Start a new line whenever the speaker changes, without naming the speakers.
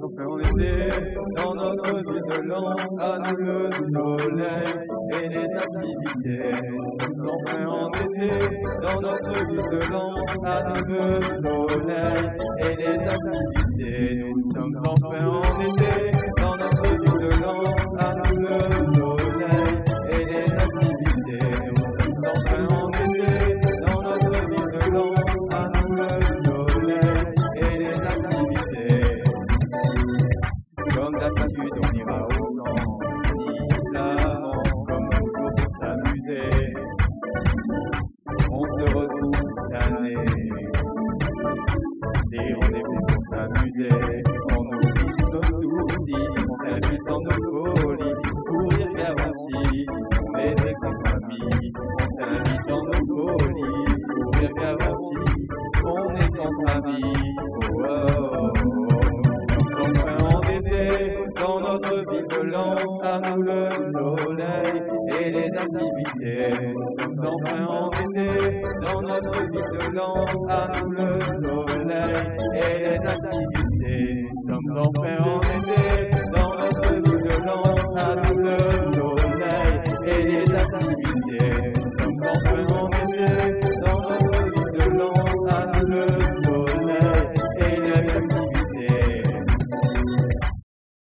Nous ferons dans notre vigilance à nous le soleil et les activités. Nous ferons dans notre vigilance à nous le soleil et les activités. Nous sommes en été 온갖가继续돋무 니. Dans notre ville de Lens, à nous le soleil et les activités. Nous sommes enfin endettés. Dans notre ville de Lens, à nous le soleil et les activités. Nous sommes enfin endettés. Dans notre ville de Lens, à nous le soleil.